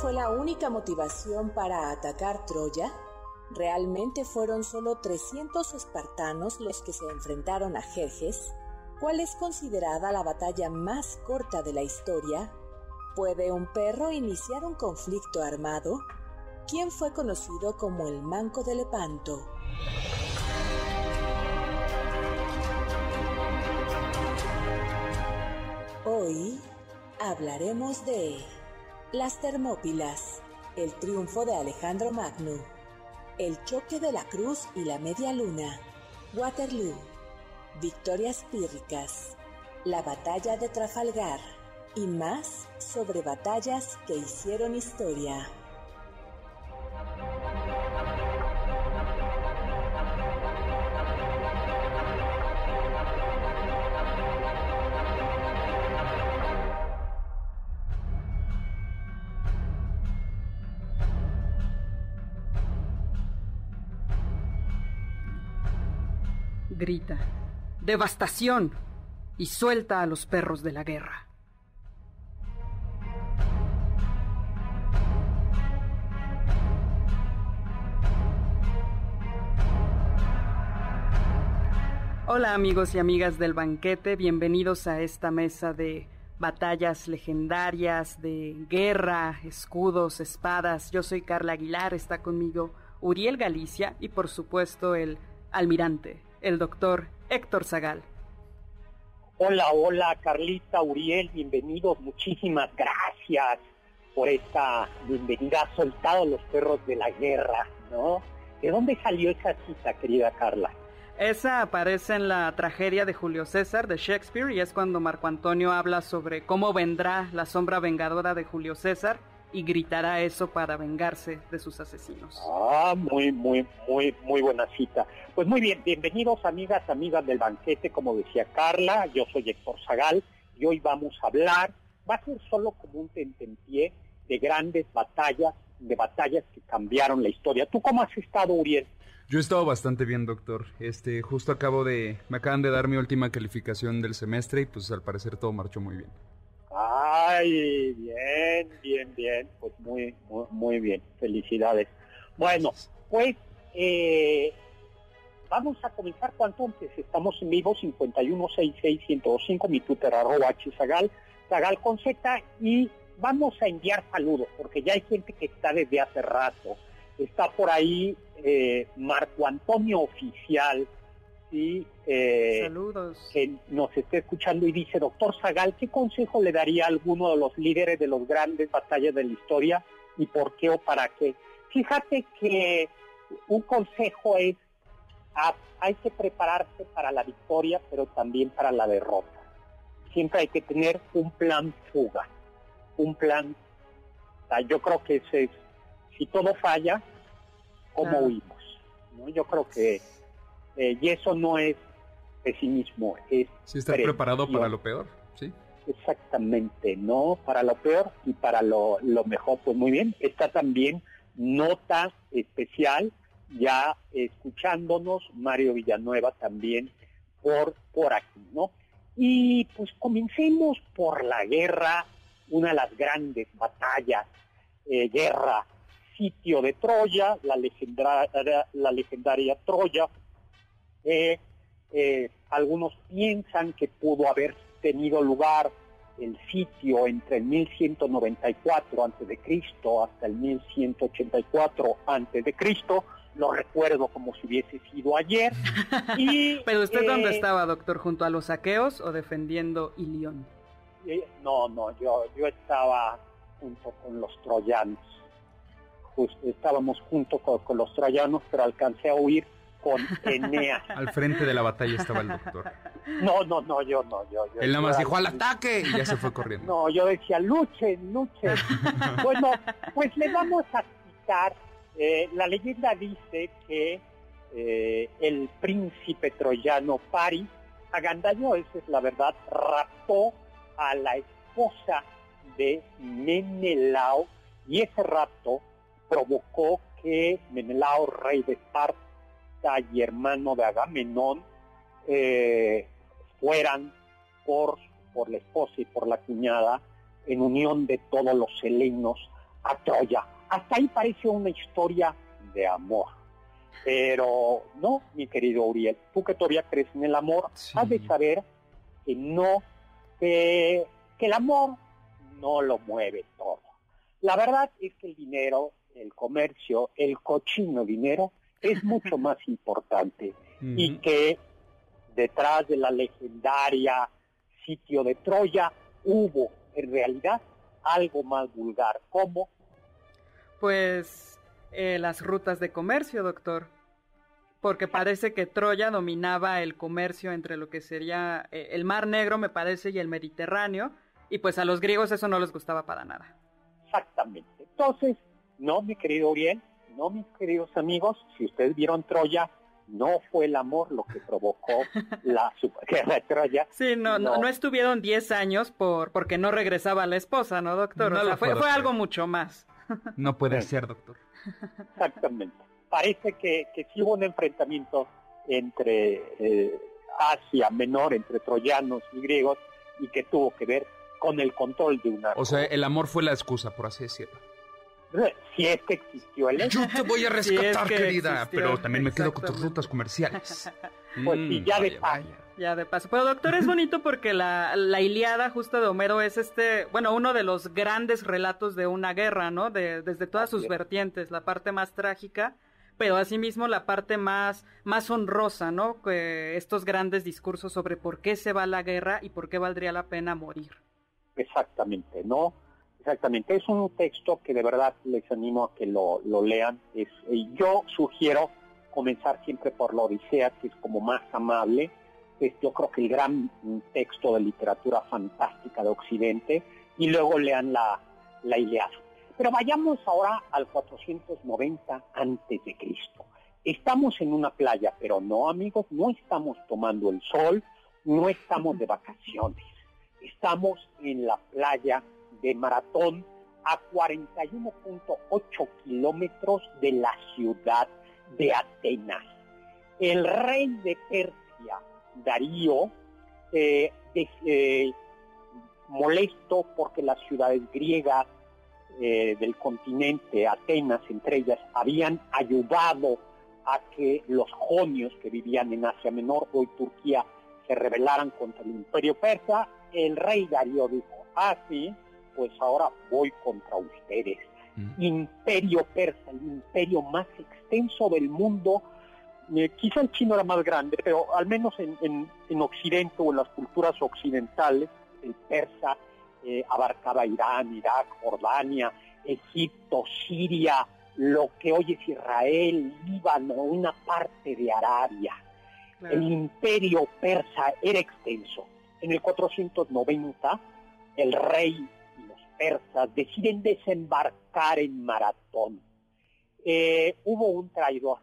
fue la única motivación para atacar Troya? ¿Realmente fueron solo 300 espartanos los que se enfrentaron a Jerjes? ¿Cuál es considerada la batalla más corta de la historia? ¿Puede un perro iniciar un conflicto armado? ¿Quién fue conocido como el Manco de Lepanto? Hoy hablaremos de las Termópilas, el triunfo de Alejandro Magno, el choque de la Cruz y la Media Luna, Waterloo, victorias pírricas, la batalla de Trafalgar y más sobre batallas que hicieron historia. Grita. Devastación. Y suelta a los perros de la guerra. Hola amigos y amigas del banquete, bienvenidos a esta mesa de batallas legendarias, de guerra, escudos, espadas. Yo soy Carla Aguilar, está conmigo Uriel Galicia y por supuesto el almirante el doctor Héctor Zagal. Hola, hola Carlita, Uriel, bienvenidos, muchísimas gracias por esta bienvenida. soltado los perros de la guerra, ¿no? ¿De dónde salió esa cita, querida Carla? Esa aparece en la tragedia de Julio César de Shakespeare y es cuando Marco Antonio habla sobre cómo vendrá la sombra vengadora de Julio César y gritará eso para vengarse de sus asesinos. Ah, muy, muy, muy, muy buena cita. Pues muy bien, bienvenidos amigas, amigas del banquete, como decía Carla, yo soy Héctor Zagal y hoy vamos a hablar, va a ser solo como un tentempié de grandes batallas, de batallas que cambiaron la historia. ¿Tú cómo has estado, Uriel? Yo he estado bastante bien, doctor. Este, justo acabo de, me acaban de dar mi última calificación del semestre y pues al parecer todo marchó muy bien. Ay, bien, bien, bien, pues muy, muy, bien, felicidades. Bueno, pues eh, vamos a comenzar cuanto antes, estamos en vivo 5166125, mi Twitter arroba hzagal, zagal con Z, y vamos a enviar saludos, porque ya hay gente que está desde hace rato. Está por ahí eh, Marco Antonio Oficial, y eh, Saludos. que nos esté escuchando y dice, doctor Zagal, ¿qué consejo le daría a alguno de los líderes de los grandes batallas de la historia y por qué o para qué? Fíjate que un consejo es, ah, hay que prepararse para la victoria, pero también para la derrota. Siempre hay que tener un plan fuga, un plan, yo creo que ese es, si todo falla, ¿cómo huimos? ¿No? Yo creo que eh, y eso no es pesimismo, es... Sí, estar preparado para lo peor, ¿sí? Exactamente, no para lo peor y para lo, mejor. Pues muy bien, está también nota especial, ya escuchándonos, Mario Villanueva también por, por aquí, ¿no? Y pues comencemos por la guerra, una de las grandes batallas, eh, guerra, sitio de Troya, la legendaria, la legendaria Troya, eh, algunos piensan que pudo haber tenido lugar el sitio entre el 1194 a.C. hasta el 1184 a.C. Lo recuerdo como si hubiese sido ayer. ¿Pero usted dónde eh, estaba, doctor? ¿Junto a los saqueos o defendiendo Ilión? Eh, no, no, yo, yo estaba junto con los troyanos. estábamos junto con, con los troyanos, pero alcancé a huir con Eneas. Al frente de la batalla estaba el doctor. No, no, no, yo no, yo. yo Él nada más dijo al ataque y ya se fue corriendo. No, yo decía luchen, luchen. bueno, pues le vamos a citar. Eh, la leyenda dice que eh, el príncipe troyano Paris, Agandaño, esa es la verdad, raptó a la esposa de Menelao y ese rapto provocó que Menelao, rey de Esparta y hermano de Agamenón, eh, fueran por, por la esposa y por la cuñada en unión de todos los helenos a Troya. Hasta ahí parece una historia de amor. Pero no, mi querido Uriel, tú que todavía crees en el amor, has de saber que no, que, que el amor no lo mueve todo. La verdad es que el dinero, el comercio, el cochino dinero es mucho más importante y que detrás de la legendaria sitio de Troya hubo en realidad algo más vulgar, como pues eh, las rutas de comercio, doctor. Porque parece que Troya dominaba el comercio entre lo que sería eh, el Mar Negro, me parece, y el Mediterráneo, y pues a los griegos eso no les gustaba para nada. Exactamente. Entonces, no, mi querido Uriel, no, mis queridos amigos, si ustedes vieron Troya, no fue el amor lo que provocó la guerra de Troya. Sí, no, no, no, estuvieron 10 años por porque no regresaba la esposa, ¿no, doctor? o sea, fue, fue algo mucho más. No puede ser, doctor. Exactamente. Parece que, que sí hubo un enfrentamiento entre eh, Asia Menor, entre troyanos y griegos, y que tuvo que ver con el control de una... O sea, el amor fue la excusa, por así decirlo. Si es que existió el Yo te voy a rescatar, querida, pero también me quedo con tus rutas comerciales. Pues sí, ya de paso. Ya de paso. Pero doctor, es bonito porque la, la Iliada justo de Homero es este, bueno, uno de los grandes relatos de una guerra, ¿no? De, desde todas sus vertientes, la parte más trágica, pero asimismo la parte más, más honrosa, ¿no? Que estos grandes discursos sobre por qué se va la guerra y por qué valdría la pena morir. Exactamente, ¿no? Exactamente, es un texto que de verdad les animo a que lo, lo lean. Es, yo sugiero comenzar siempre por la Odisea, que es como más amable. Es yo creo que el gran texto de literatura fantástica de Occidente, y luego lean la, la. Pero vayamos ahora al 490 antes de Cristo. Estamos en una playa, pero no amigos, no estamos tomando el sol, no estamos de vacaciones. Estamos en la playa de Maratón a 41.8 kilómetros de la ciudad de Atenas. El rey de Persia, Darío, eh, eh, molesto porque las ciudades griegas eh, del continente, Atenas entre ellas, habían ayudado a que los jonios que vivían en Asia Menor, hoy Turquía, se rebelaran contra el imperio persa, el rey Darío dijo, ah, sí, pues ahora voy contra ustedes. Mm. Imperio persa, el imperio más extenso del mundo, eh, quizá el chino era más grande, pero al menos en, en, Occidente o en las culturas occidentales, el persa eh, abarcaba Irán, Irak, Jordania, Egipto, Siria, lo que hoy es Israel, Líbano, una parte de Arabia. El imperio persa era extenso. En el 490, el rey persas deciden desembarcar en Maratón. Eh, hubo un traidor.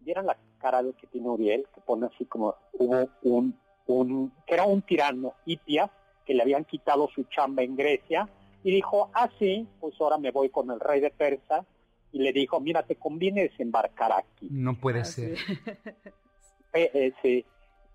¿Vieron la cara de que tiene Uriel? Que pone así como, hubo un, un, que era un tirano, Hipias, que le habían quitado su chamba en Grecia, y dijo, ah, sí, pues ahora me voy con el rey de Persa, y le dijo, mira, te conviene desembarcar aquí. No puede ah, ser. Eh, eh, sí.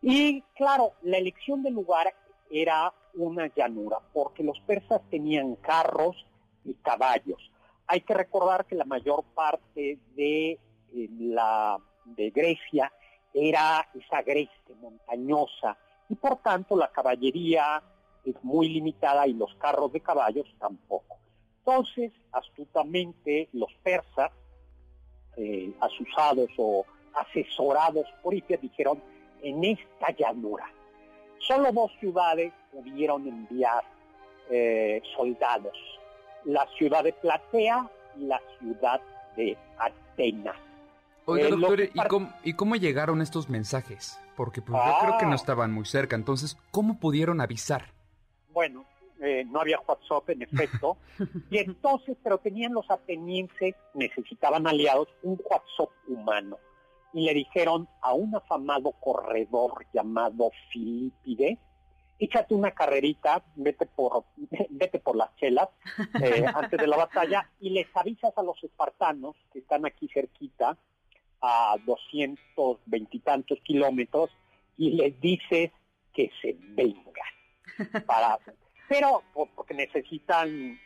Y claro, la elección del lugar era una llanura, porque los persas tenían carros y caballos. Hay que recordar que la mayor parte de eh, la de Grecia era esa agreste, montañosa, y por tanto la caballería es muy limitada y los carros de caballos tampoco. Entonces, astutamente, los persas, eh, asusados o asesorados por Hipias, dijeron, en esta llanura, Solo dos ciudades pudieron enviar eh, soldados, la ciudad de Platea y la ciudad de Atenas. Oiga, Eh, doctor, ¿y cómo, ¿y cómo llegaron estos mensajes? Porque pues, yo creo que no Ah. estaban muy cerca, entonces, ¿cómo pudieron avisar? Bueno, eh, no había WhatsApp en efecto, y entonces, pero tenían los atenienses, necesitaban aliados, un WhatsApp humano. Y le dijeron a un afamado corredor llamado Filipide, échate una carrerita, vete por, vete por las chelas eh, antes de la batalla y les avisas a los espartanos que están aquí cerquita, a 220 y tantos kilómetros, y les dices que se vengan. Para, pero po- porque necesitan,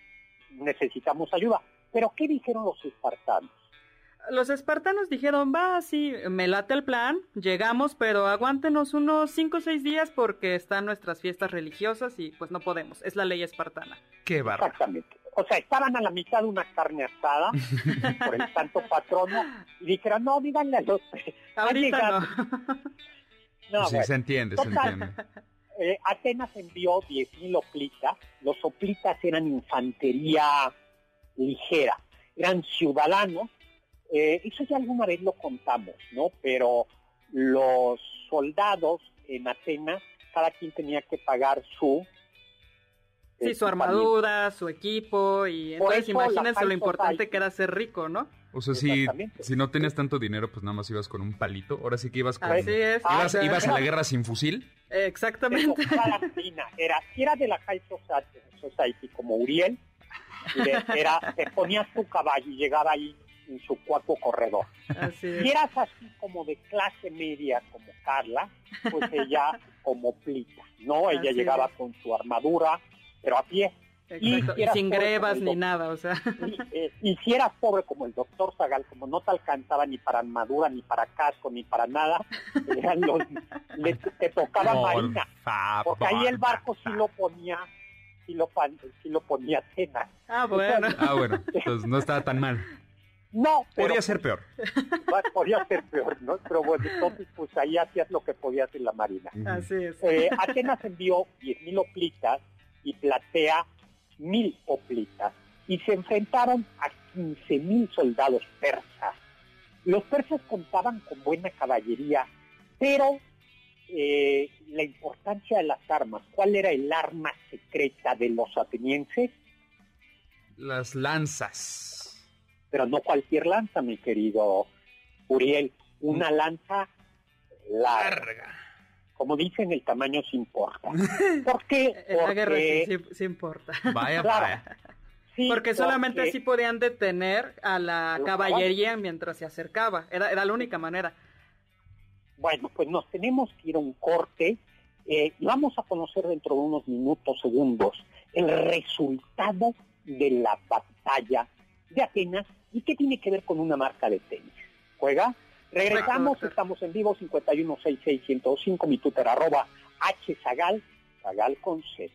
necesitamos ayuda. Pero ¿qué dijeron los espartanos? Los espartanos dijeron, va, sí, me late el plan, llegamos, pero aguántenos unos cinco o seis días porque están nuestras fiestas religiosas y pues no podemos, es la ley espartana. Qué barra. Exactamente. O sea, estaban a la mitad de una carne asada por el santo patrono y dijeron, no, díganle a los... Ahorita no. No, sí, bueno. se entiende, se entiende. Eh, Atenas envió 10.000 hoplitas. Los hoplitas eran infantería ligera, eran ciudadanos. Eh, eso ya alguna vez lo contamos, ¿no? Pero los soldados en Atenas, cada quien tenía que pagar su... Sí, su armadura, su equipo y Por entonces eso imagínense lo importante que era ser rico, ¿no? O sea, si, si no tenías tanto dinero, pues nada más ibas con un palito. Ahora sí que ibas con... Así es. Ah, Ibas, ya, ibas a la guerra sin fusil. Exactamente. Era, si era de la High Society, Society como Uriel, era, te ponías tu caballo y llegaba ahí en su cuarto corredor. Así Si eras así como de clase media como Carla, pues ella como plita, ¿no? Ella Así llegaba es. con su armadura, pero a pie. Exacto. y sin grebas ni nada, o sea. Y, eh, y si eras pobre como el doctor Zagal, como no te alcanzaba ni para armadura, ni para casco, ni para nada, eran los, le- te tocaba marina. favor. Porque ahí el barco sí lo ponía, sí lo, pan- sí lo ponía cena. Ah, bueno. Ah, bueno, entonces no estaba tan mal. No, pero Podría ser peor. podía ser peor, ¿no? Pero bueno, entonces pues ahí hacías lo que podías en la marina. Así es. Eh, Atenas envió 10.000 hoplitas y Platea 1.000 hoplitas y se enfrentaron a 15.000 soldados persas. Los persas contaban con buena caballería, pero eh, la importancia de las armas, ¿cuál era el arma secreta de los atenienses? Las lanzas. Pero no cualquier lanza, mi querido Uriel, una lanza larga. Larga. Como dicen, el tamaño se importa. ¿Por qué? En la guerra sí, Porque, sí, sí importa. Vaya, Claro. vaya. sí, Porque solamente porque- así podían detener a la caballería mientras se acercaba. Era, era la única manera. Bueno, pues nos tenemos que ir a un corte eh, y vamos a conocer dentro de unos minutos, segundos, el resultado de la batalla de Atenas y qué tiene que ver con una marca de tenis. ¿Juega? Regresamos, estamos en vivo 5166105, mi Twitter arroba hzagal, zagal con z.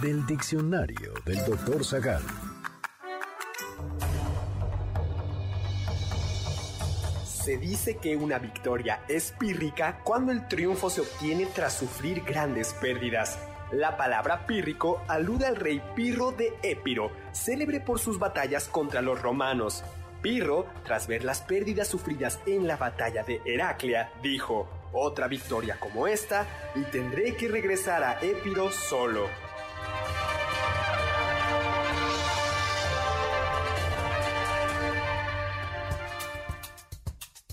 Del diccionario del doctor Zagal. Se dice que una victoria es pírrica cuando el triunfo se obtiene tras sufrir grandes pérdidas. La palabra pírrico alude al rey Pirro de Épiro, célebre por sus batallas contra los romanos. Pirro, tras ver las pérdidas sufridas en la batalla de Heraclea, dijo, otra victoria como esta y tendré que regresar a Épiro solo.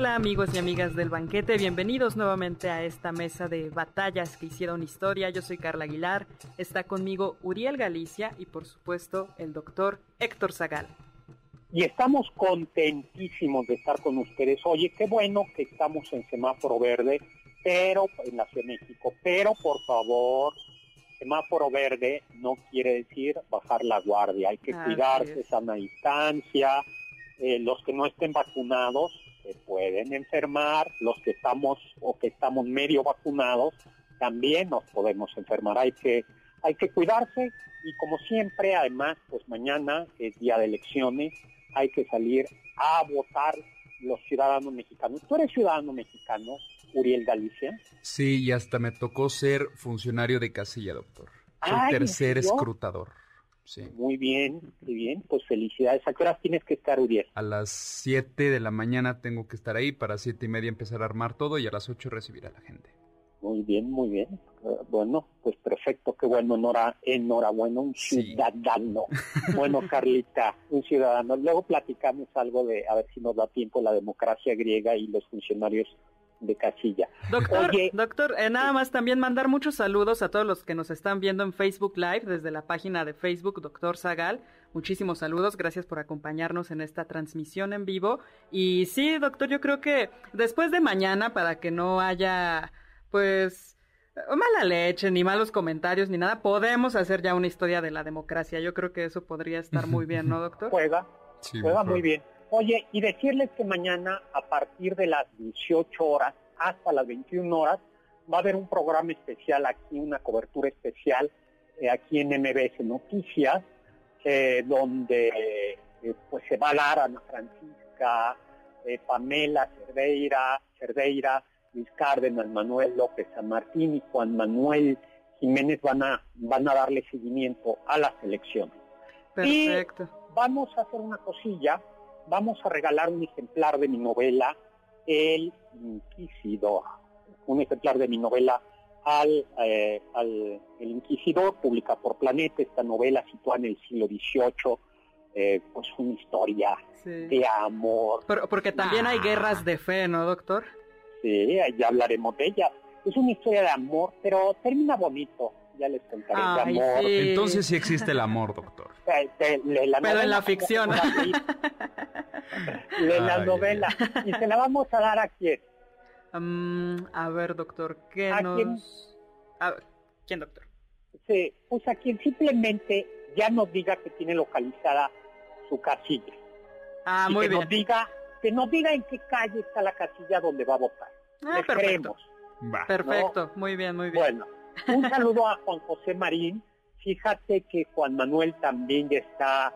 Hola amigos y amigas del banquete, bienvenidos nuevamente a esta mesa de batallas que hicieron historia. Yo soy Carla Aguilar, está conmigo Uriel Galicia y por supuesto el doctor Héctor Zagal. Y estamos contentísimos de estar con ustedes. Oye, qué bueno que estamos en semáforo verde, pero en la Ciudad de México, pero por favor, semáforo verde no quiere decir bajar la guardia, hay que cuidarse, sana distancia, eh, los que no estén vacunados se pueden enfermar, los que estamos o que estamos medio vacunados también nos podemos enfermar. Hay que hay que cuidarse y como siempre, además, pues mañana es día de elecciones, hay que salir a votar los ciudadanos mexicanos. ¿Tú eres ciudadano mexicano, Uriel Galicia? Sí, y hasta me tocó ser funcionario de casilla, doctor. Soy tercer escrutador. Muy bien, muy bien. Pues felicidades. ¿A qué horas tienes que estar, Uriel? A las 7 de la mañana tengo que estar ahí para siete y media empezar a armar todo y a las 8 recibir a la gente. Muy bien, muy bien. Eh, bueno, pues perfecto, qué bueno, enhora, enhorabuena, un ciudadano. bueno, Carlita, un ciudadano. Luego platicamos algo de, a ver si nos da tiempo, la democracia griega y los funcionarios de casilla. Doctor, doctor eh, nada más también mandar muchos saludos a todos los que nos están viendo en Facebook Live desde la página de Facebook Doctor Zagal. Muchísimos saludos, gracias por acompañarnos en esta transmisión en vivo. Y sí, doctor, yo creo que después de mañana, para que no haya, pues, mala leche, ni malos comentarios, ni nada, podemos hacer ya una historia de la democracia. Yo creo que eso podría estar muy bien, ¿no, doctor? Juega, juega muy bien. Oye, y decirles que mañana a partir de las 18 horas hasta las 21 horas va a haber un programa especial aquí, una cobertura especial eh, aquí en MBS Noticias, eh, donde eh, pues se va a dar Ana Francisca, Pamela Cerdeira, Cerdeira, Luis Cárdenas, Manuel López San Martín y Juan Manuel Jiménez van a, van a darle seguimiento a las elecciones. Perfecto. Y vamos a hacer una cosilla vamos a regalar un ejemplar de mi novela, El Inquisidor, un ejemplar de mi novela al, eh, al El Inquisidor, publica por Planeta, esta novela situada en el siglo XVIII, eh, pues una historia de amor. Pero, porque también hay guerras de fe, ¿no, doctor? Sí, ya hablaremos de ellas. Es una historia de amor, pero termina bonito ya les contaré amor. Entonces sí existe el amor, doctor. Pero en la ficción. de la novela. ¿Y se la vamos a dar a quién? Mm, a ver, doctor, ¿qué ¿A nos... Quién? ¿Quién, doctor? Sí, pues a quien simplemente ya nos diga que tiene localizada su casilla. Ah, muy que bien. Nos diga, que nos diga en qué calle está la casilla donde va a votar. Ah, perfecto. Perfecto, muy bien, muy bien. Bueno, un saludo a Juan José Marín. Fíjate que Juan Manuel también ya está,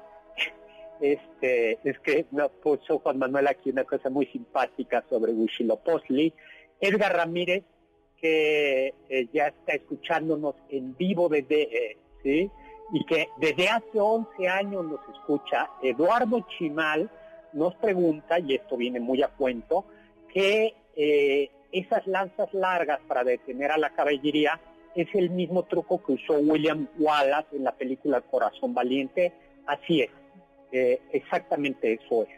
este, es que no puso Juan Manuel aquí una cosa muy simpática sobre Huitzilopochtli. Edgar Ramírez, que eh, ya está escuchándonos en vivo desde, eh, ¿sí? Y que desde hace 11 años nos escucha. Eduardo Chimal nos pregunta, y esto viene muy a cuento, que eh, esas lanzas largas para detener a la caballería es el mismo truco que usó William Wallace en la película Corazón Valiente. Así es, eh, exactamente eso es.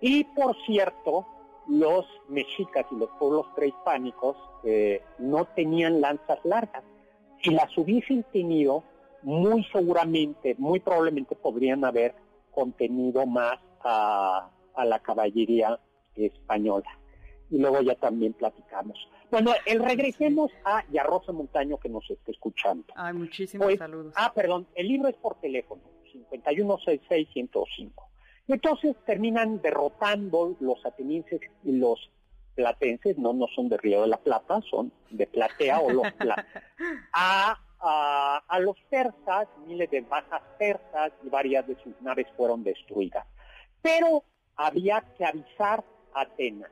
Y por cierto, los mexicas y los pueblos prehispánicos eh, no tenían lanzas largas. Si las hubiesen tenido, muy seguramente, muy probablemente podrían haber contenido más a la caballería española y luego ya también platicamos. Bueno, el regresemos a Yarrosa Montaño que nos está escuchando. Ay, muchísimos pues, saludos. Ah, perdón, el libro es por teléfono, 5166105. Y entonces terminan derrotando los atenienses y los platenses, no, no son de Río de la Plata, son de Platea o los a, a, a los persas, miles de bajas persas y varias de sus naves fueron destruidas. Pero había que avisar a Atenas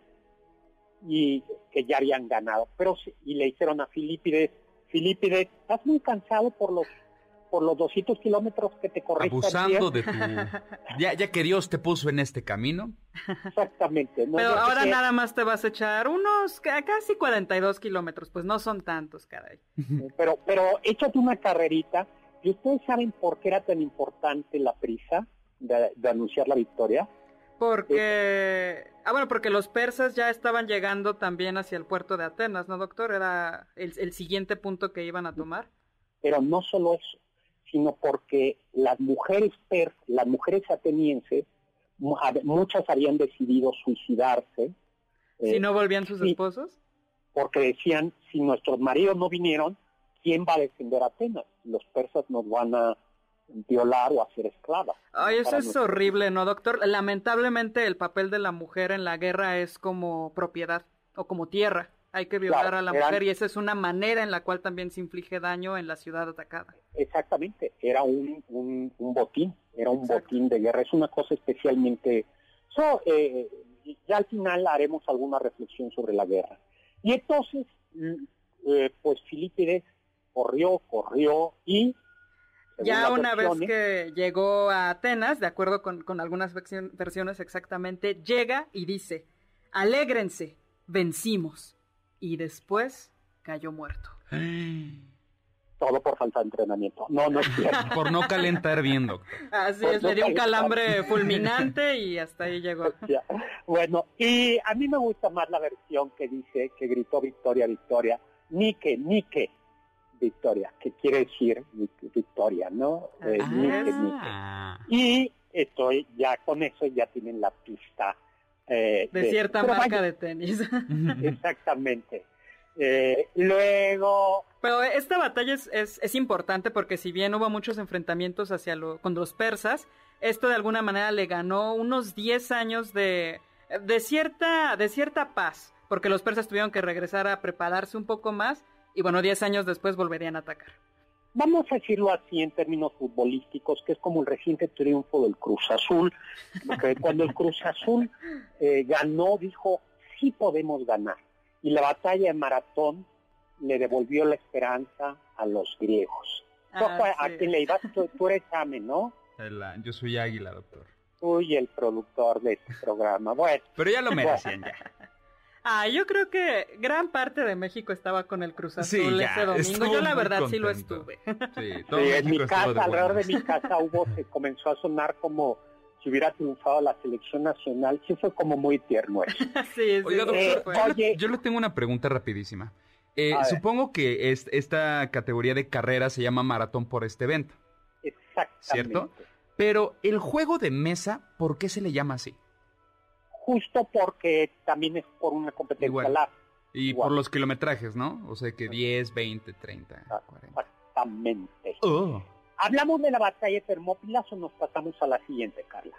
y que ya habían ganado. Pero y le hicieron a Filipides, Filipides, estás muy cansado por los por los 200 kilómetros que te corriste. Abusando de tu... ya, ya que Dios te puso en este camino. Exactamente. Pero ahora nada más te vas a echar unos casi 42 kilómetros, pues no son tantos, caray. Pero, pero échate una carrerita. ¿Y ustedes saben por qué era tan importante la prisa de, de anunciar la victoria? Porque, ah, bueno, porque los persas ya estaban llegando también hacia el puerto de Atenas, ¿no, doctor? Era el, siguiente punto que iban a tomar. Pero no solo eso, sino porque las mujeres persas, las mujeres atenienses, muchas habían decidido suicidarse. ¿Si no volvían sus esposos? Porque decían, si nuestros maridos no vinieron, ¿quién va a defender a Atenas? Los persas nos van a violar o hacer esclava. Ay, eso es horrible, ¿no, doctor? Lamentablemente el papel de la mujer en la guerra es como propiedad o como tierra. Hay que violar a la mujer y esa es una manera en la cual también se inflige daño en la ciudad atacada. Exactamente, era un, un, botín, era un botín de guerra. Es una cosa especialmente... So, eh, ya al final haremos alguna reflexión sobre la guerra. Y entonces, eh, pues Filipides corrió, corrió y ya una vez que llegó a Atenas, de acuerdo con, con algunas versiones exactamente, llega y dice, alégrense, vencimos. Y después cayó muerto. Todo por falta de entrenamiento. No, no es cierto. por no calentar bien, doctor. Así es, le dio un calambre fulminante y hasta ahí llegó. Bueno, y a mí me gusta más la versión que dice, que gritó Victoria, Victoria. Nike, Nike victoria, que quiere decir victoria, ¿no? Eh, ah. Y estoy ya con eso ya tienen la pista. Eh, de, cierta marca de tenis. Exactamente. Eh, luego... Pero esta batalla es, es, importante porque si bien hubo muchos enfrentamientos hacia lo, con los persas, esto de alguna manera le ganó unos 10 años de, de, cierta, de cierta paz, porque los persas tuvieron que regresar a prepararse un poco más y bueno, 10 años después volverían a atacar. Vamos a decirlo así en términos futbolísticos, que es como el reciente triunfo del Cruz Azul. Porque cuando el Cruz Azul eh, ganó, dijo, sí podemos ganar. Y la batalla de Maratón le devolvió la esperanza a los griegos. Ah, ¿A quién le ibas? Tú, eres Ame, ¿no? yo soy Águila, doctor. Uy, el productor de este programa. Bueno. Pero ya lo merecían ya. Ah, yo creo que gran parte de México estaba con el Cruz Azul ese domingo. Yo la verdad sí lo estuve. Sí, en mi casa, alrededor de mi casa hubo, se comenzó a sonar como si hubiera triunfado la selección nacional. Sí fue como muy tierno eso. sí, sí. Oiga, doctor, eh, yo le tengo una pregunta rapidísima. Eh, supongo que esta categoría de carrera se llama maratón por este evento. Exactamente. ¿Cierto? Pero el juego de mesa, ¿por qué se le llama así? Justo porque también es por una competencia larga. Y por los kilometrajes, ¿no? O sea que 10, 20, 30, 40. Exactamente. Oh. ¿Hablamos de la batalla de Termópilas o nos pasamos a la siguiente, Carla?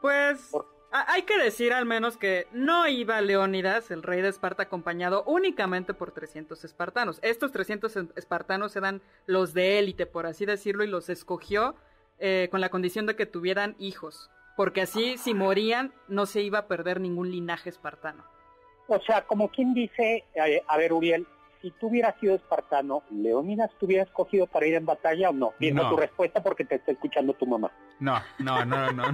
Pues hay que decir al menos que no iba Leónidas, el rey de Esparta, acompañado únicamente por 300 espartanos. Estos 300 espartanos eran los de élite, por así decirlo, y los escogió eh, con la condición de que tuvieran hijos porque así si morían no se iba a perder ningún linaje espartano. O sea, como quien dice, eh, a ver Uriel, si tú hubieras sido espartano, ¿Leónidas te hubiera escogido para ir en batalla o no? Viendo tu respuesta porque te está escuchando tu mamá. No, no, no, no,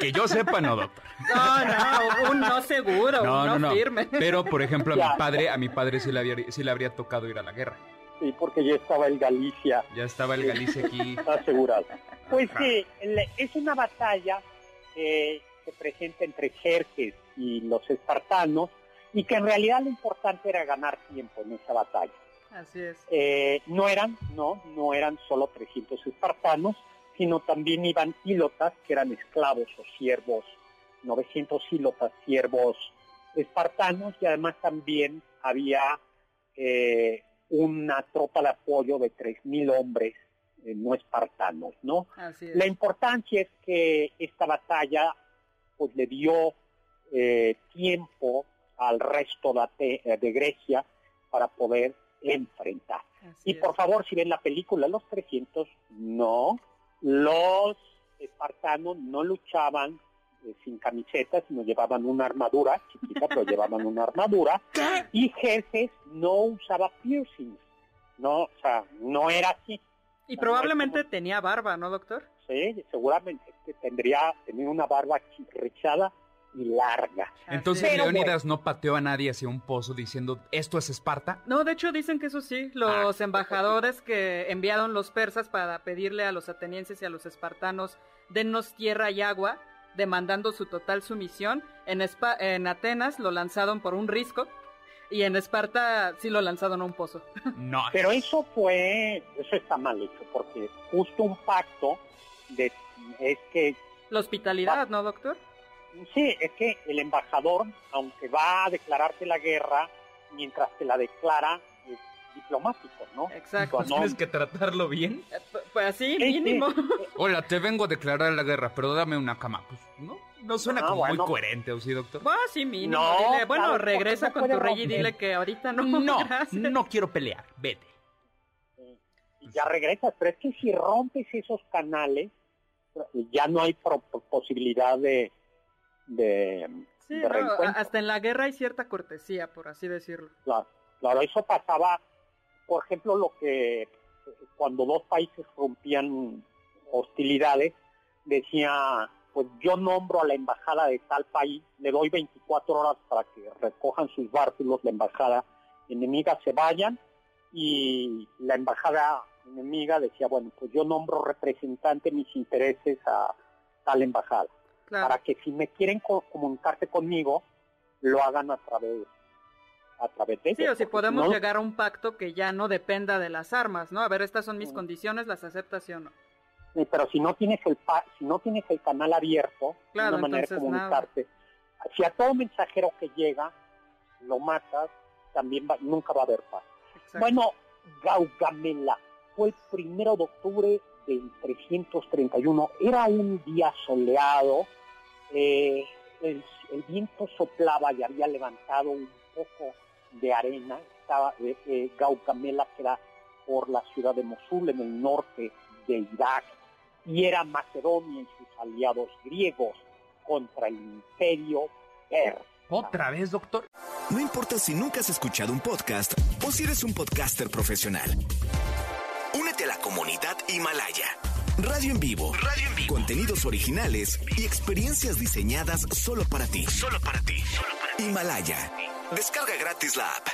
Que yo sepa, no, doctor. No, no, un no seguro, no, un no, firme. Pero, por ejemplo, a mi padre, a mi padre sí le, habría, sí le habría tocado ir a la guerra. Sí, porque ya estaba el Galicia. Ya estaba el Galicia aquí. Asegurado. Pues sí, es una batalla que se presenta entre Jerjes y los espartanos y que en realidad lo importante era ganar tiempo en esa batalla. Así es. Eh, no eran, no, no eran solo 300 espartanos, sino también iban ílotas, que eran esclavos o siervos, 900 ílotas, siervos espartanos, y además también había eh, una tropa de apoyo de 3.000 hombres eh, no espartanos, ¿no? La importancia es que esta batalla pues le dio eh, tiempo al resto de, eh, de, Grecia para poder enfrentar. y por favor, si ven la película Los 300, no, los espartanos no luchaban sin camisetas, sino llevaban una armadura chiquita, pero llevaban una armadura. Y Jerjes no usaba piercings, no, o sea, no era así. Y probablemente tenía barba, ¿no, doctor? Sí, seguramente tendría, tenía una barba chirrichada y larga. Entonces Leónidas no pateó a nadie hacia un pozo diciendo esto es Esparta. No, de hecho dicen que eso sí, los ah. embajadores que enviaron los persas para pedirle a los atenienses y a los espartanos dennos tierra y agua, demandando su total sumisión. En, en Atenas lo lanzaron por un risco y en Esparta sí lo lanzaron a un pozo. No. Pero eso fue, eso está mal hecho, porque justo un pacto de, es que... La hospitalidad, ¿no, doctor? Sí, es que el embajador, aunque va a declararte la guerra, mientras te la declara, es diplomático, ¿no? Exacto. ¿Tienes que tratarlo bien? Eh, pues así, mínimo. Hola, te vengo a declarar la guerra, pero dame una cama. Pues, ¿no? No suena ah, como muy coherente, ¿o sí, doctor? Bueno, sí, mínimo. bueno, regresa con tu rey y dile que ahorita no. No, no quiero pelear, vete. Y ya regresas, pero es que si rompes esos canales, ya no hay posibilidad de, de, sí, hasta en la guerra hay cierta cortesía, por así decirlo. Claro, claro, eso pasaba, por ejemplo, lo que cuando dos países rompían hostilidades, decía pues yo nombro a la embajada de tal país, le doy 24 horas para que recojan sus bártulos, la embajada enemiga se vayan y la embajada enemiga decía, bueno, pues yo nombro representante mis intereses a tal embajada, para que si me quieren comunicarse conmigo, lo hagan a través a través de Sí, o si podemos llegar a un pacto que ya no dependa de las armas, ¿no? A ver, estas son mis condiciones, ¿las aceptas sí o no? Pero si no tienes el si no tienes el canal abierto, claro, una manera de comunicarte. Si a todo mensajero que llega lo matas, también nunca va a haber paz. Bueno, Gaugamela fue el primero de octubre del 331. Era un día soleado, eh, el, viento soplaba y había levantado un poco de arena. Estaba eh, eh, Gaugamela, que era por la ciudad de Mosul, en el norte de Irak y era Macedonia y sus aliados griegos contra el imperio persa. ¿Otra vez, doctor? No importa si nunca has escuchado un podcast o si eres un podcaster profesional. Únete a la comunidad Himalaya. Radio en vivo. Radio en vivo. Contenidos originales y experiencias diseñadas solo para ti. Solo para ti. Solo para ti. Himalaya. Descarga gratis la app.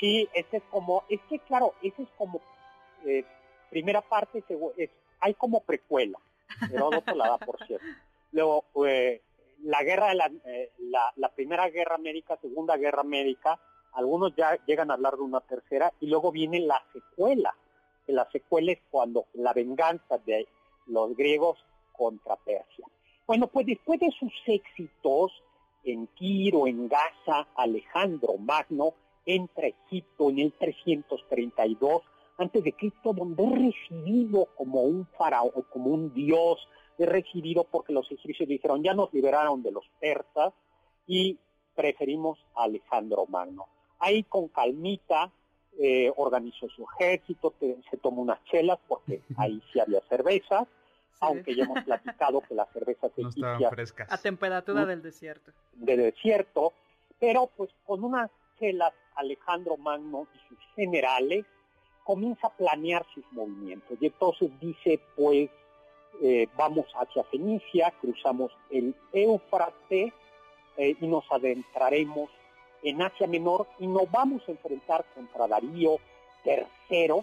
Sí, ese es como, es que claro, ese es como eh, primera parte es, hay como precuela, Heródoto la da por cierto. Luego, eh, la guerra de eh, la, la, primera guerra médica, segunda guerra médica, algunos ya llegan a hablar de una tercera, y luego viene la secuela, que la secuela es cuando la venganza de los griegos contra Persia. Bueno, pues después de sus éxitos en Tiro, en Gaza, Alejandro Magno entra a Egipto en el 332 antes de Cristo, donde es recibido como un faraón, como un dios, es recibido porque los egipcios dijeron, ya nos liberaron de los persas y preferimos a Alejandro Magno. Ahí con calmita eh, organizó su ejército, se tomó unas chelas porque ahí sí había cerveza, aunque ya hemos platicado que las cervezas no estaban frescas. A temperatura del desierto. Del desierto, pero pues con unas chelas Alejandro Magno y sus generales comienza a planear sus movimientos. Y entonces dice, pues eh, vamos hacia Fenicia, cruzamos el Éufrates eh, y nos adentraremos en Asia Menor y nos vamos a enfrentar contra Darío III,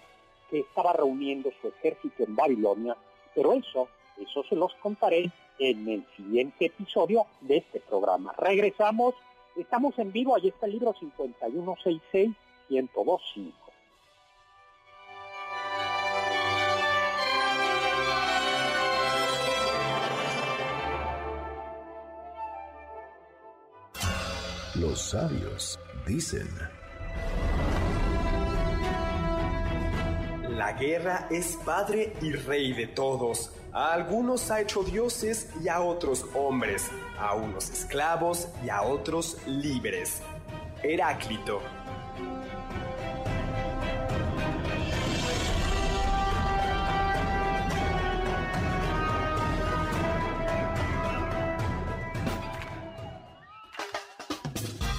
que estaba reuniendo su ejército en Babilonia, pero eso, eso se los contaré en el siguiente episodio de este programa. Regresamos, estamos en vivo, ahí está el libro 5166 Los sabios dicen. La guerra es padre y rey de todos. A algunos ha hecho dioses y a otros hombres, a unos esclavos y a otros libres. Heráclito.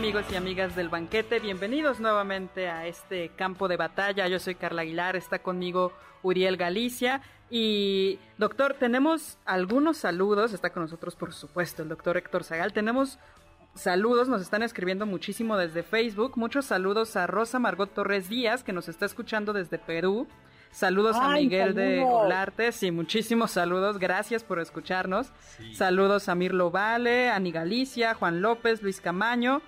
Amigos y amigas del banquete, bienvenidos nuevamente a este campo de batalla. Yo soy Carla Aguilar, está conmigo Uriel Galicia. Y doctor, tenemos algunos saludos, está con nosotros por supuesto el doctor Héctor Zagal. Tenemos saludos, nos están escribiendo muchísimo desde Facebook. Muchos saludos a Rosa Margot Torres Díaz, que nos está escuchando desde Perú. Saludos a Miguel de Olarte, sí, muchísimos saludos, gracias por escucharnos. Saludos a Mirlo Vale, Ani Galicia, Juan López, Luis Camaño,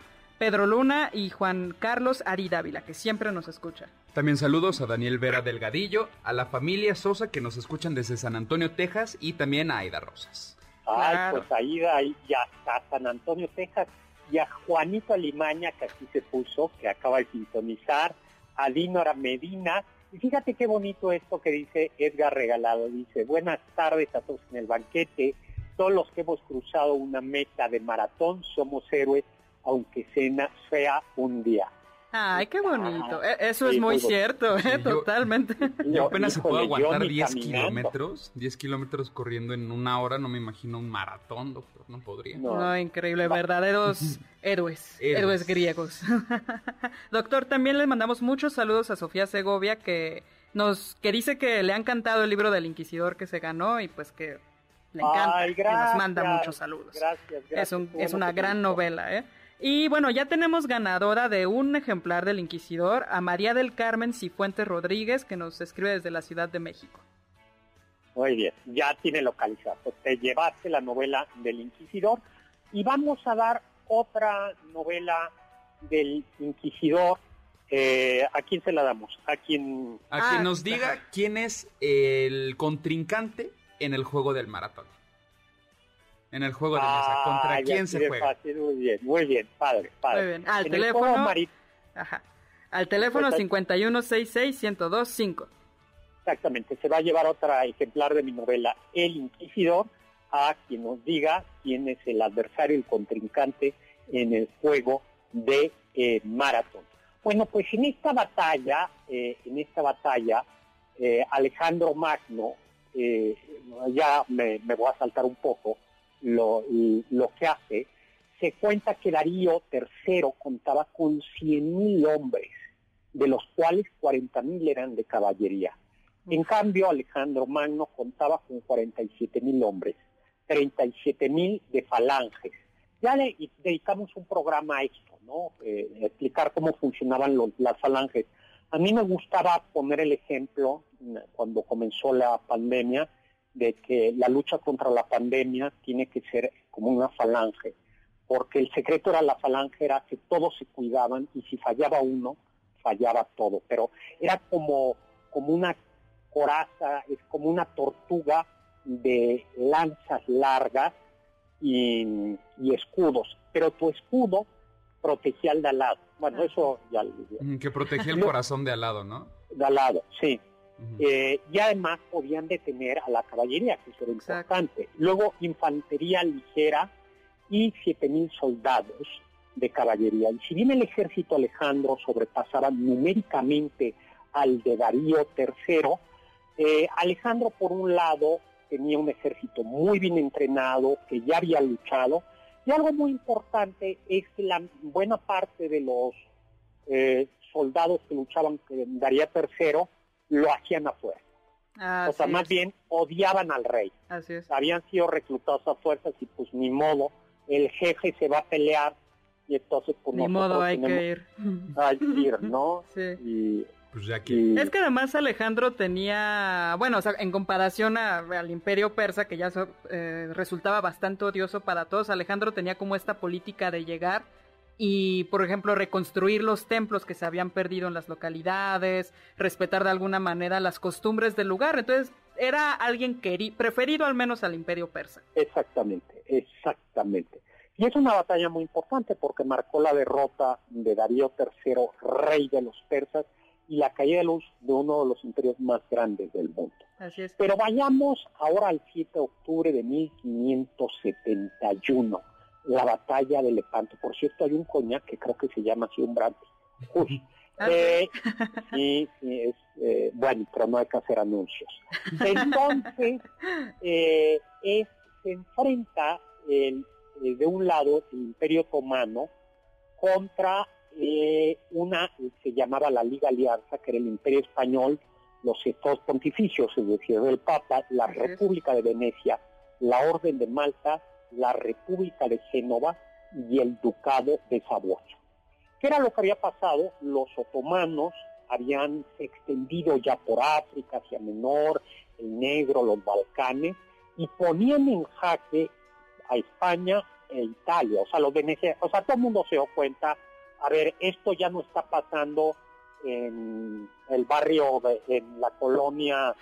Pedro Luna y Juan Carlos Ari Dávila, que siempre nos escucha. También saludos a Daniel Vera Delgadillo, a la familia Sosa que nos escuchan desde San Antonio, Texas, y también a Aida Rosas. Ay, pues Aida, ya está San Antonio, Texas, y a Juanito Alimaña, que aquí se puso, que acaba de sintonizar, a Dinora Medina, y fíjate qué bonito esto que dice Edgar Regalado. Dice, buenas tardes a todos en el banquete. Todos los que hemos cruzado una meta de maratón somos héroes, aunque sea un día. Ay, qué bonito. E, eso es muy cierto, ¿eh? totalmente. Yo apenas se puedo aguantar 10 kilómetros, 10 kilómetros corriendo en una hora, no me imagino un maratón, doctor, no podría. No, increíble, verdaderos héroes, héroes, griegos. doctor, también le mandamos muchos saludos a Sofía Segovia que nos que dice que le ha encantado el libro del Inquisidor que se ganó y pues que le encanta y nos manda muchos saludos. Gracias, gracias. Es, es una gran novela, ¿eh? Y bueno, ya tenemos ganadora de un ejemplar del Inquisidor, a María del Carmen Cifuentes Rodríguez, que nos escribe desde la Ciudad de México. Muy bien, ya tiene localizado. Te llevaste la novela del Inquisidor y vamos a dar otra novela del Inquisidor. Eh, ¿A quién se la damos? A quien... A quien ah, nos diga quién es el contrincante en el juego del maratón en el juego de mesa? ¿Contra ah, quién se juega? muy bien, muy bien, padre, padre. Muy bien. Al teléfono. Ajá. Al teléfono 5166-1025. Exactamente, se va a llevar otra ejemplar de mi novela El Inquisidor a quien nos diga quién es el adversario, el contrincante en el juego de eh, maratón. Bueno, pues en esta batalla, eh, en esta batalla, eh, Alejandro Magno, ya me, me, voy a saltar un poco, lo, lo que hace, se cuenta que Darío III contaba con 100.000 hombres, de los cuales 40.000 eran de caballería. En cambio, Alejandro Magno contaba con 47.000 hombres, 37.000 de falanges. Ya le dedicamos un programa a esto, ¿no? Eh, explicar cómo funcionaban las falanges. A mí me gustaba poner el ejemplo cuando comenzó la pandemia de que la lucha contra la pandemia tiene que ser como una falange, porque el secreto era la falange, era que todos se cuidaban y si fallaba uno, fallaba todo, pero era como, como una coraza, es como una tortuga de lanzas largas y, escudos, pero tu escudo protegía al de al lado. Bueno, eso ya... Que protegía el corazón de al lado, ¿no? De al lado, sí. Eh, y además podían detener a la caballería, que eso era importante. Luego infantería ligera y 7.000 soldados de caballería. Y si bien el ejército Alejandro sobrepasaba numéricamente al de Darío III, eh, Alejandro por un lado tenía un ejército muy bien entrenado, que ya había luchado, y algo muy importante es que la buena parte de los eh, soldados que luchaban con Darío III lo hacían a fuerza. o sea, más bien odiaban al rey. Así es. Habían sido reclutados a fuerzas y pues ni modo, el jefe se va a pelear y entonces pues ni modo hay que ir. Hay que ir, ¿no? sí. pues ya que... Es que además Alejandro tenía, bueno, o sea, en comparación al imperio persa, que ya eh, resultaba bastante odioso para todos, Alejandro tenía como esta política de llegar y, por ejemplo, reconstruir los templos que se habían perdido en las localidades, respetar de alguna manera las costumbres del lugar. Entonces, era alguien preferido al menos al imperio persa. Exactamente, exactamente. Y es una batalla muy importante porque marcó la derrota de Darío III, rey de los persas, y la caída de luz de uno de los imperios más grandes del mundo. Así es. Pero vayamos ahora al 7 de octubre de 1571 la batalla de Lepanto. Por cierto, hay un coñac que creo que se llama así un brandy. Ah, eh, sí, es, eh, bueno, pero no hay que hacer anuncios. Entonces, eh, se enfrenta el, de un lado el Imperio Otomano contra eh, una se llamaba la Liga Alianza, que era el Imperio Español, los estados pontificios, es decir, el Papa, la República de Venecia, la Orden de Malta, la República de Génova y el Ducado de Saboya. ¿Qué era lo que había pasado? Los otomanos habían extendido ya por África, hacia Menor, el Negro, los Balcanes, y ponían en jaque a España e Italia. O sea, los venecianos, o sea, todo el mundo se dio cuenta, a ver, esto ya no está pasando en el barrio, de, en la colonia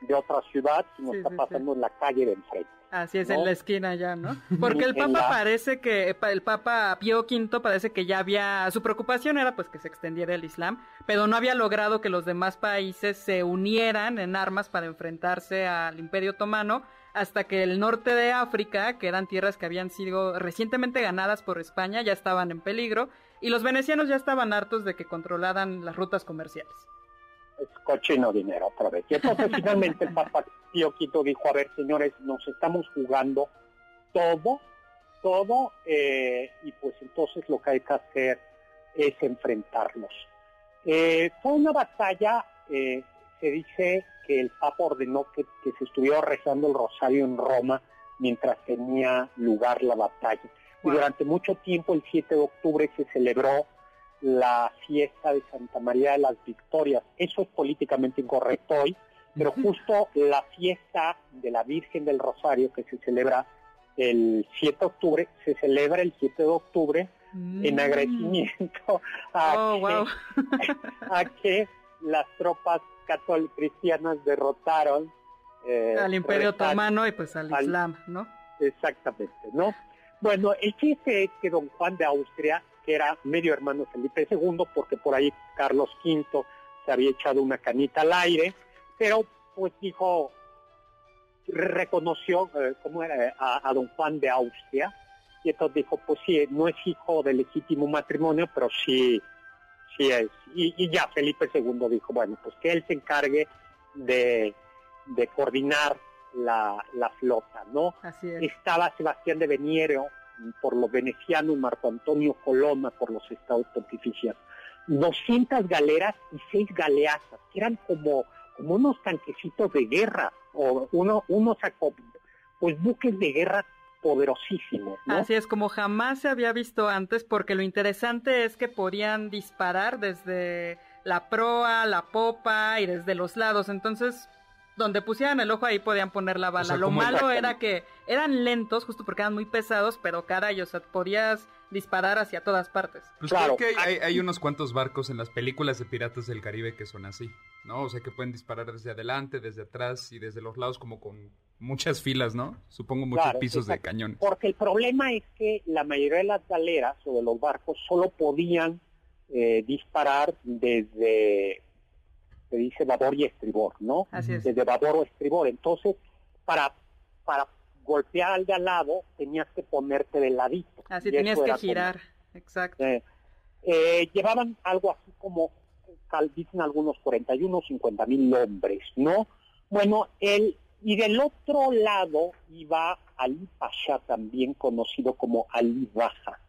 de otra ciudad, sino está pasando en la calle de enfrente. Así es, en la esquina ya, ¿no? Porque el Papa parece que, el Papa Pío V parece que ya había, su preocupación era pues que se extendiera el Islam, pero no había logrado que los demás países se unieran en armas para enfrentarse al Imperio Otomano, hasta que el norte de África, que eran tierras que habían sido recientemente ganadas por España, ya estaban en peligro, y los venecianos ya estaban hartos de que controlaran las rutas comerciales es cochino dinero otra vez. Y entonces finalmente el Papa Pío Quito dijo, a ver señores, nos estamos jugando todo, todo, eh, y pues entonces lo que hay que hacer es enfrentarlos. Eh, fue una batalla, eh, se dice que el Papa ordenó que, que se estuviera rezando el rosario en Roma mientras tenía lugar la batalla. Y durante mucho tiempo, el 7 de octubre, se celebró la fiesta de Santa María de las Victorias. Eso es políticamente incorrecto hoy, pero justo la fiesta de la Virgen del Rosario que se celebra el 7 de octubre, se celebra el 7 de octubre en mm. agradecimiento oh, a, que, las tropas católicas cristianas derrotaron eh, al Imperio Otomano y pues al, Islam, ¿no? Exactamente, ¿no? Bueno, el chiste es que don Juan de Austria que era medio hermano Felipe II, porque por ahí Carlos V se había echado una canita al aire, pero pues dijo, reconoció eh, cómo era a, don Juan de Austria, y entonces dijo, pues sí, no es hijo de legítimo matrimonio, pero sí, sí es. Y, ya Felipe II dijo, bueno, pues que él se encargue de, coordinar la, flota, ¿no? Estaba Sebastián de Veniero, por los venecianos, Marco Antonio Coloma por los estados pontificios, 200 galeras y 6 galeazas, que eran como, como unos tanquecitos de guerra, o uno, unos pues buques de guerra poderosísimos. Así es, como jamás se había visto antes, porque lo interesante es que podían disparar desde la proa, la popa y desde los lados, entonces donde pusieran el ojo ahí podían poner la bala. Lo malo era que eran lentos, justo porque eran muy pesados, pero caray, o sea, podías disparar hacia todas partes. Pues claro. creo que hay, unos cuantos barcos en las películas de Piratas del Caribe que son así, ¿no? O sea, que pueden disparar desde adelante, desde atrás y desde los lados como con muchas filas, ¿no? Supongo muchos pisos de cañón. Porque el problema es que la mayoría de las galeras o de los barcos solo podían eh, disparar desde se dice babor y estribor, ¿no? Así es. Desde babor o estribor. Entonces, para, para golpear al de al lado, tenías que ponerte de ladito. Así tenías que girar, exacto. Eh, eh, llevaban algo así como, dicen algunos 41, 50 mil hombres, ¿no? Bueno, el, y del otro lado iba Ali Pasha, también conocido como Ali Baja,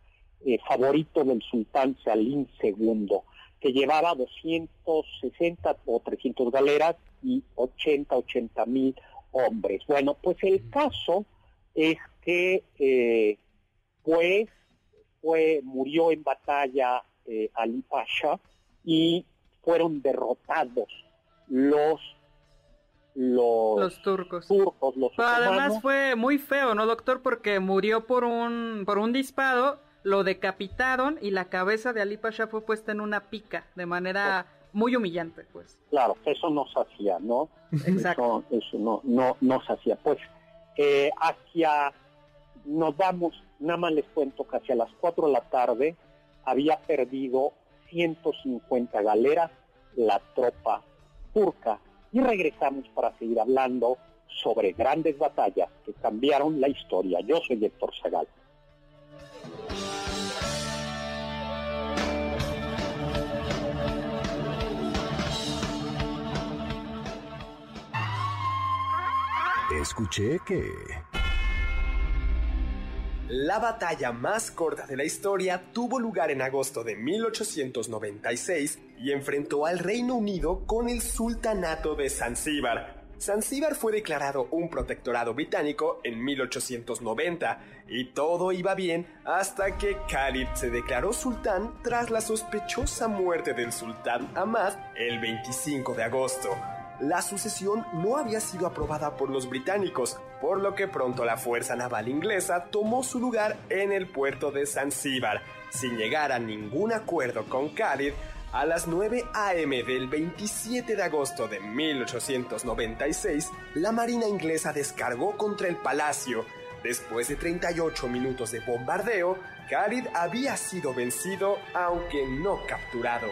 eh, favorito del sultán Salim II que llevaba 260 o 300 galeras y 80, 80 mil hombres. Bueno, pues el caso es que eh, pues fue, murió en batalla eh, Ali Pasha y fueron derrotados los los, turcos. turcos los además fue muy feo, ¿no, doctor? Porque murió por un por un disparo lo decapitaron y la cabeza de Ali Pasha fue puesta en una pica de manera muy humillante, pues. Claro, eso no se hacía, ¿no? Exacto. Eso, no, no, no se hacía. Pues eh, hacia, nos vamos, nada más les cuento que hacia las 4 de la tarde había perdido 150 galeras la tropa turca y regresamos para seguir hablando sobre grandes batallas que cambiaron la historia. Yo soy Héctor Zagal. Escuché que... La batalla más corta de la historia tuvo lugar en agosto de 1896 y enfrentó al Reino Unido con el Sultanato de Zanzíbar, Zanzíbar fue declarado un protectorado británico en 1890 y todo iba bien hasta que Khalid se declaró sultán tras la sospechosa muerte del sultán Ahmad el 25 de agosto. La sucesión no había sido aprobada por los británicos, por lo que pronto la Fuerza Naval inglesa tomó su lugar en el puerto de Zanzíbar, sin llegar a ningún acuerdo con Khalid a las 9 a.m. del 27 de agosto de 1896, la Marina inglesa descargó contra el palacio. Después de 38 minutos de bombardeo, Khalid había sido vencido, aunque no capturado.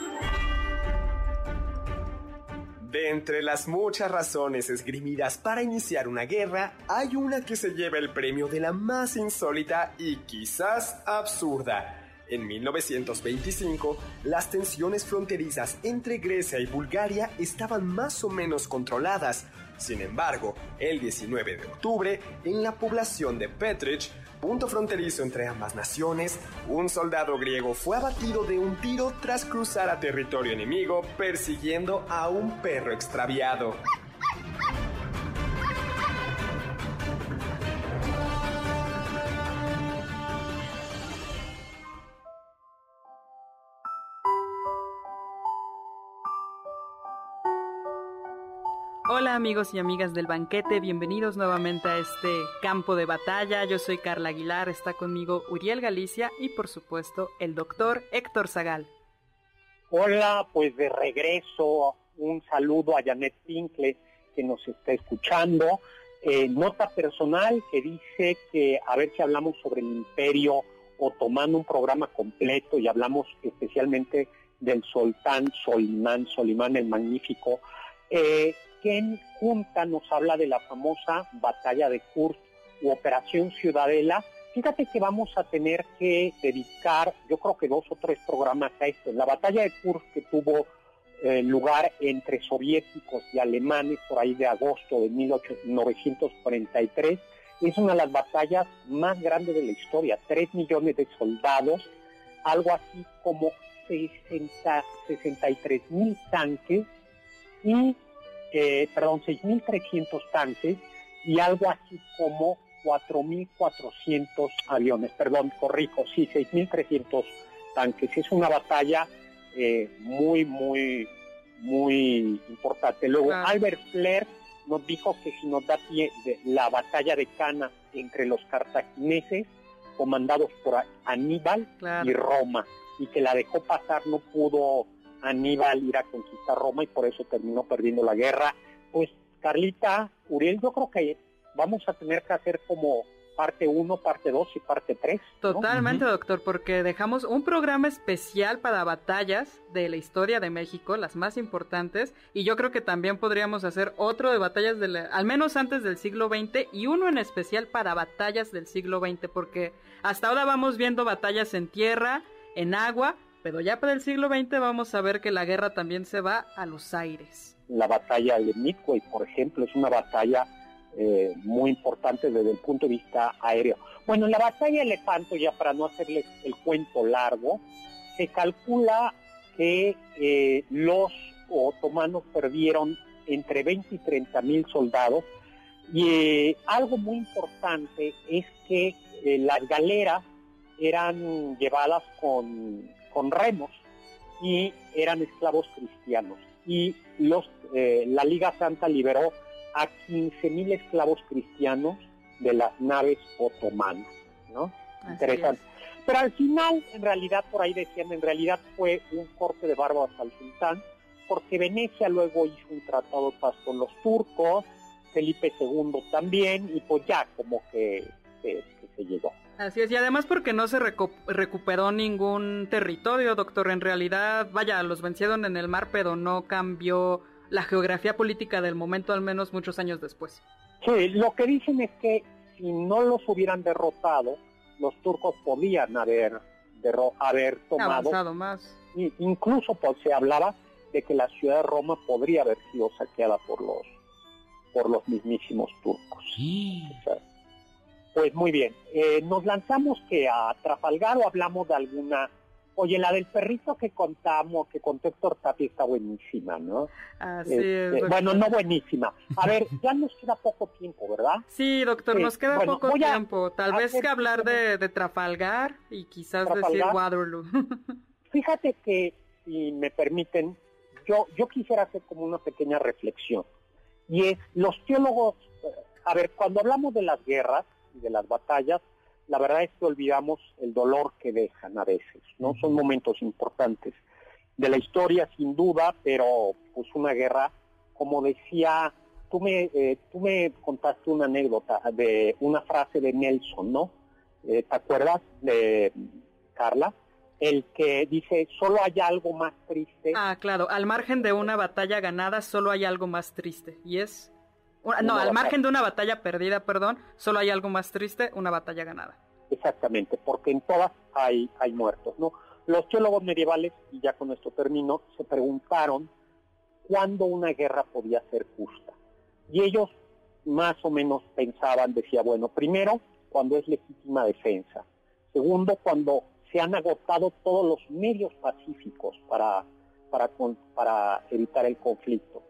De entre las muchas razones esgrimidas para iniciar una guerra, hay una que se lleva el premio de la más insólita y quizás absurda. En 1925, las tensiones fronterizas entre Grecia y Bulgaria estaban más o menos controladas. Sin embargo, el 19 de octubre, en la población de Petrich, punto fronterizo entre ambas naciones, un soldado griego fue abatido de un tiro tras cruzar a territorio enemigo persiguiendo a un perro extraviado. Amigos y amigas del banquete, bienvenidos nuevamente a este campo de batalla. Yo soy Carla Aguilar, está conmigo Uriel Galicia y por supuesto el doctor Héctor Zagal. Hola, pues de regreso, un saludo a Janet Pinkle que nos está escuchando. Eh, nota personal que dice que a ver si hablamos sobre el imperio otomano, un programa completo y hablamos especialmente del sultán Solimán, Solimán el Magnífico. Eh, Ken Junta nos habla de la famosa batalla de Kursk u Operación Ciudadela. Fíjate que vamos a tener que dedicar, yo creo que dos o tres programas a esto. La batalla de Kursk que tuvo eh, lugar entre soviéticos y alemanes por ahí de agosto de 1943 es una de las batallas más grandes de la historia. Tres millones de soldados, algo así como 60, 63 mil tanques y eh, perdón, 6.300 tanques y algo así como 4.400 aviones, perdón, corrijo, sí, 6.300 tanques. Es una batalla eh, muy, muy, muy importante. Luego, Albert Flair nos dijo que si nos da pie de la batalla de Cana entre los cartagineses, comandados por Aníbal y Roma, y que la dejó pasar, no pudo Aníbal ir a conquistar Roma y por eso terminó perdiendo la guerra. Pues Carlita, Uriel, yo creo que vamos a tener que hacer como parte 1, parte 2 y parte 3. Totalmente, doctor, porque dejamos un programa especial para batallas de la historia de México, las más importantes, y yo creo que también podríamos hacer otro de batallas, de al menos antes del siglo XX, y uno en especial para batallas del siglo XX, porque hasta ahora vamos viendo batallas en tierra, en agua, pero ya para el siglo XX vamos a ver que la guerra también se va a los aires. La batalla de Midway, por ejemplo, es una batalla eh, muy importante desde el punto de vista aéreo. Bueno, la batalla de Lepanto, ya para no hacerles el cuento largo, se calcula que eh, los otomanos perdieron entre 20 y 30 mil soldados y eh, algo muy importante es que las galeras eran llevadas con con remos y eran esclavos cristianos. Y los, eh, la Liga Santa liberó a 15.000 esclavos cristianos de las naves otomanas, ¿no? Interesante. Pero al final, en realidad, por ahí decían, en realidad fue un corte de barbas al sultán, porque Venecia luego hizo un tratado de paz con los turcos, Felipe II también, y pues ya como que, se llegó. Así es, y además porque no se recuperó ningún territorio, doctor. En realidad, vaya, los vencieron en el mar, pero no cambió la geografía política del momento, al menos muchos años después. Sí, lo que dicen es que si no los hubieran derrotado, los turcos podían haber, haber tomado... Avanzado más. Incluso pues, se hablaba de que la ciudad de Roma podría haber sido saqueada por los por los mismísimos turcos. Sí. Pues muy bien, eh, nos lanzamos que a Trafalgar o hablamos de alguna Oye, la del perrito que contamos, que contó Héctor Tapia está buenísima, ¿no? Así este, es. Bueno, no buenísima. A ver, ya nos queda poco tiempo, ¿verdad? Sí, doctor, nos queda poco tiempo. Tal vez que hablar de, de, Trafalgar y quizás decir Waterloo. Fíjate que, si me permiten, yo, yo quisiera hacer como una pequeña reflexión. Y es, los teólogos, eh, a ver, cuando hablamos de las guerras y de las batallas, la verdad es que olvidamos el dolor que dejan a veces, ¿no? Son momentos importantes de la historia sin duda, pero pues una guerra, como decía, tú me, eh, tú me contaste una anécdota de una frase de Nelson, ¿no? Eh, ¿Te acuerdas de Carla? El que dice, solo hay algo más triste. Ah, claro, al margen de una batalla ganada, solo hay algo más triste, y es no, al margen de una batalla perdida, perdón, solo hay algo más triste, una batalla ganada. Exactamente, porque en todas hay, hay muertos, ¿no? Los teólogos medievales, y ya con esto termino, se preguntaron cuándo una guerra podía ser justa. Y ellos más o menos pensaban, decía, bueno, primero, cuando es legítima defensa. Segundo, cuando se han agotado todos los medios pacíficos para, para, para evitar el conflicto.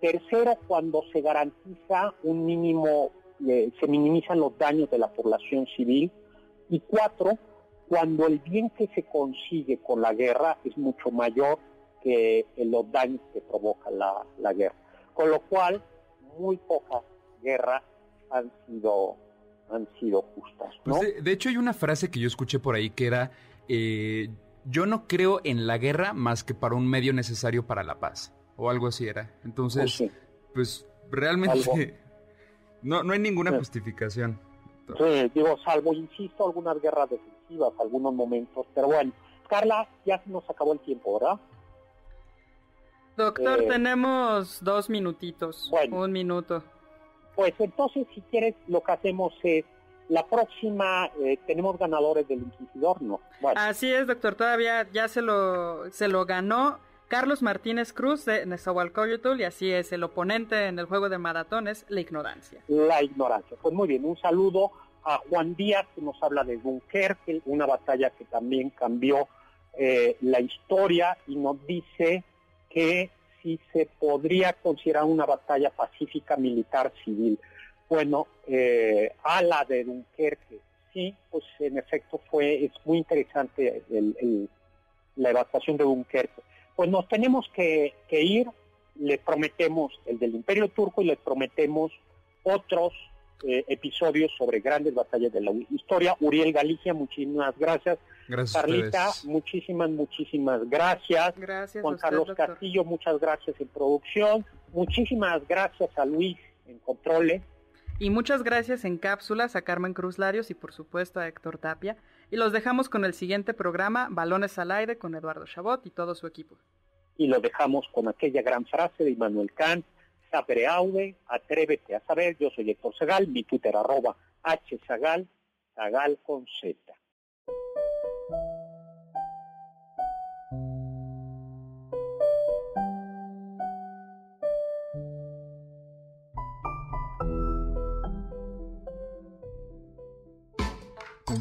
Tercero, cuando se garantiza un mínimo, eh, se minimizan los daños de la población civil. Y cuatro, cuando el bien que se consigue con la guerra es mucho mayor que los daños que provoca la, guerra. Con lo cual, muy pocas guerras han sido, han sido justas. Pues de, hecho, hay una frase que yo escuché por ahí que era, eh, yo no creo en la guerra más que para un medio necesario para la paz o algo así era. Entonces, pues realmente no, no hay ninguna justificación. Sí, digo, salvo, insisto, algunas guerras defensivas, algunos momentos, pero bueno. Carla, ya se nos acabó el tiempo, ¿verdad? Doctor, eh, tenemos dos minutitos, bueno, un minuto. Pues entonces, si quieres, lo que hacemos es, la próxima, eh, tenemos ganadores del Inquisidor, ¿no? Así es, doctor, todavía ya se lo, se lo ganó Carlos Martínez Cruz de Nezahualcóyotl y así es el oponente en el juego de maratones, la ignorancia. La ignorancia. Pues muy bien, un saludo a Juan Díaz que nos habla de Dunkerque, una batalla que también cambió eh, la historia y nos dice que si se podría considerar una batalla pacífica militar civil. Bueno, eh, a la de Dunkerque, sí, pues en efecto fue, es muy interesante la evacuación de Dunkerque pues nos tenemos que, ir, le prometemos el del Imperio Turco y le prometemos otros eh, episodios sobre grandes batallas de la historia. Uriel Galicia, muchísimas gracias. Gracias. Carlita, muchísimas, muchísimas gracias. Gracias. Juan Carlos Castillo, muchas gracias en producción. Muchísimas gracias a Luis en controles. Y muchas gracias en cápsulas a Carmen Cruz Larios y por supuesto a Héctor Tapia. Y los dejamos con el siguiente programa, Balones al Aire, con Eduardo Chabot y todo su equipo. Y lo dejamos con aquella gran frase de Immanuel Kant, sapere aude, atrévete a saber, yo soy Héctor Zagal, mi Twitter arroba hzagal, zagal con z.